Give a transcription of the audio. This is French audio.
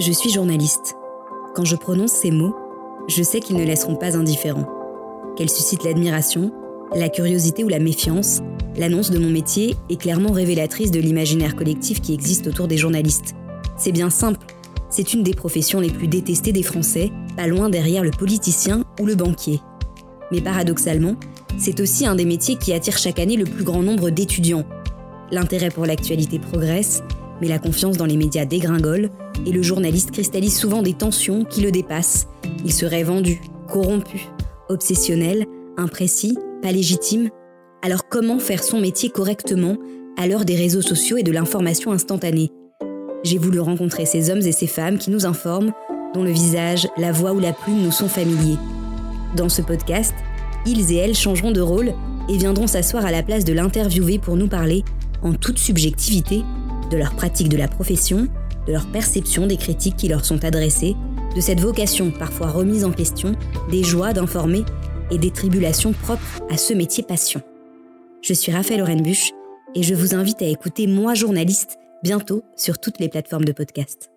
Je suis journaliste. Quand je prononce ces mots, je sais qu'ils ne laisseront pas indifférents. Qu'elles suscitent l'admiration, la curiosité ou la méfiance, l'annonce de mon métier est clairement révélatrice de l'imaginaire collectif qui existe autour des journalistes. C'est bien simple, c'est une des professions les plus détestées des Français, pas loin derrière le politicien ou le banquier. Mais paradoxalement, c'est aussi un des métiers qui attire chaque année le plus grand nombre d'étudiants. L'intérêt pour l'actualité progresse, mais la confiance dans les médias dégringole, et le journaliste cristallise souvent des tensions qui le dépassent. Il serait vendu, corrompu, obsessionnel, imprécis, pas légitime. Alors comment faire son métier correctement à l'heure des réseaux sociaux et de l'information instantanée? J'ai voulu rencontrer ces hommes et ces femmes qui nous informent, dont le visage, la voix ou la plume nous sont familiers. Dans ce podcast, ils et elles changeront de rôle et viendront s'asseoir à la place de l'interviewé pour nous parler, en toute subjectivité, de leur pratique de la profession, de leur perception des critiques qui leur sont adressées, de cette vocation parfois remise en question, des joies d'informer et des tribulations propres à ce métier passion. Je suis Raphaël Orenbuch et je vous invite à écouter Moi journaliste bientôt sur toutes les plateformes de podcast.